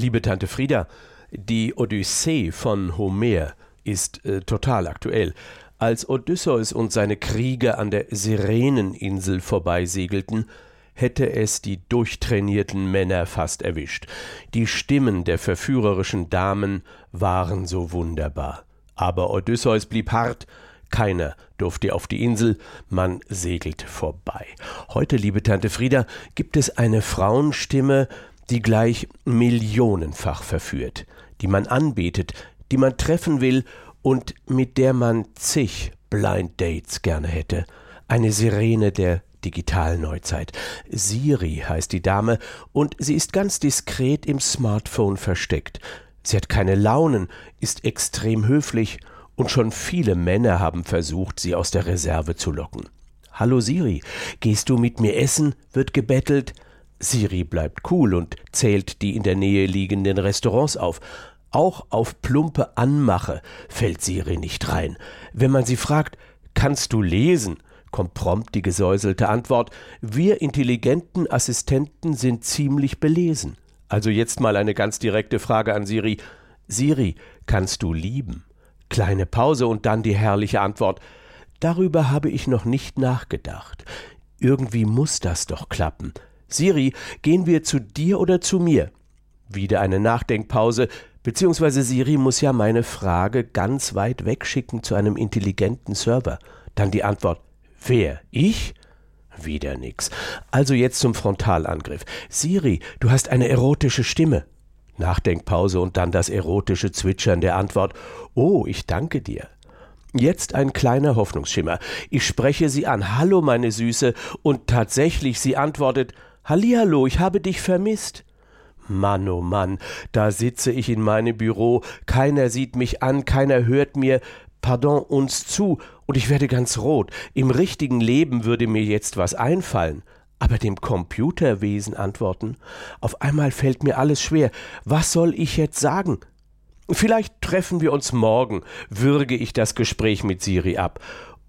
Liebe Tante Frieda, die Odyssee von Homer ist äh, total aktuell. Als Odysseus und seine Krieger an der Sireneninsel vorbeisegelten, hätte es die durchtrainierten Männer fast erwischt. Die Stimmen der verführerischen Damen waren so wunderbar. Aber Odysseus blieb hart, keiner durfte auf die Insel, man segelt vorbei. Heute, liebe Tante Frieda, gibt es eine Frauenstimme, die gleich millionenfach verführt, die man anbetet, die man treffen will und mit der man zig Blind Dates gerne hätte. Eine Sirene der digitalen Neuzeit. Siri heißt die Dame und sie ist ganz diskret im Smartphone versteckt. Sie hat keine Launen, ist extrem höflich und schon viele Männer haben versucht, sie aus der Reserve zu locken. Hallo Siri, gehst du mit mir essen? wird gebettelt. Siri bleibt cool und zählt die in der Nähe liegenden Restaurants auf. Auch auf plumpe Anmache fällt Siri nicht rein. Wenn man sie fragt, kannst du lesen? kommt prompt die gesäuselte Antwort, wir intelligenten Assistenten sind ziemlich belesen. Also jetzt mal eine ganz direkte Frage an Siri. Siri, kannst du lieben? Kleine Pause und dann die herrliche Antwort. Darüber habe ich noch nicht nachgedacht. Irgendwie muss das doch klappen. Siri, gehen wir zu dir oder zu mir? Wieder eine Nachdenkpause, beziehungsweise Siri muss ja meine Frage ganz weit wegschicken zu einem intelligenten Server. Dann die Antwort, wer? Ich? Wieder nix. Also jetzt zum Frontalangriff. Siri, du hast eine erotische Stimme. Nachdenkpause und dann das erotische Zwitschern der Antwort, oh, ich danke dir. Jetzt ein kleiner Hoffnungsschimmer. Ich spreche sie an. Hallo, meine Süße. Und tatsächlich, sie antwortet, Hallihallo, ich habe dich vermisst. Mann, oh Mann, da sitze ich in meinem Büro, keiner sieht mich an, keiner hört mir, pardon, uns zu, und ich werde ganz rot. Im richtigen Leben würde mir jetzt was einfallen. Aber dem Computerwesen antworten? Auf einmal fällt mir alles schwer. Was soll ich jetzt sagen? Vielleicht treffen wir uns morgen, würge ich das Gespräch mit Siri ab.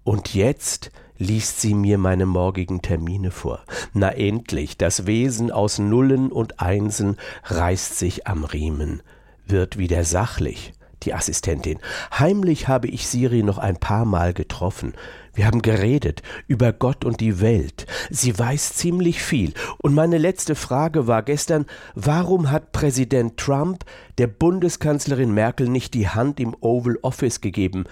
Und jetzt liest sie mir meine morgigen Termine vor. Na endlich, das Wesen aus Nullen und Einsen reißt sich am Riemen, wird wieder sachlich. Die Assistentin. Heimlich habe ich Siri noch ein paar Mal getroffen. Wir haben geredet über Gott und die Welt. Sie weiß ziemlich viel. Und meine letzte Frage war gestern, warum hat Präsident Trump der Bundeskanzlerin Merkel nicht die Hand im Oval Office gegeben?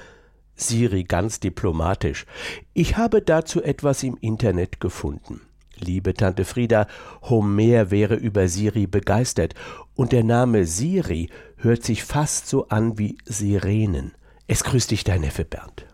Siri ganz diplomatisch. Ich habe dazu etwas im Internet gefunden. Liebe Tante Frieda, Homer wäre über Siri begeistert, und der Name Siri hört sich fast so an wie Sirenen. Es grüßt dich dein Neffe Bernd.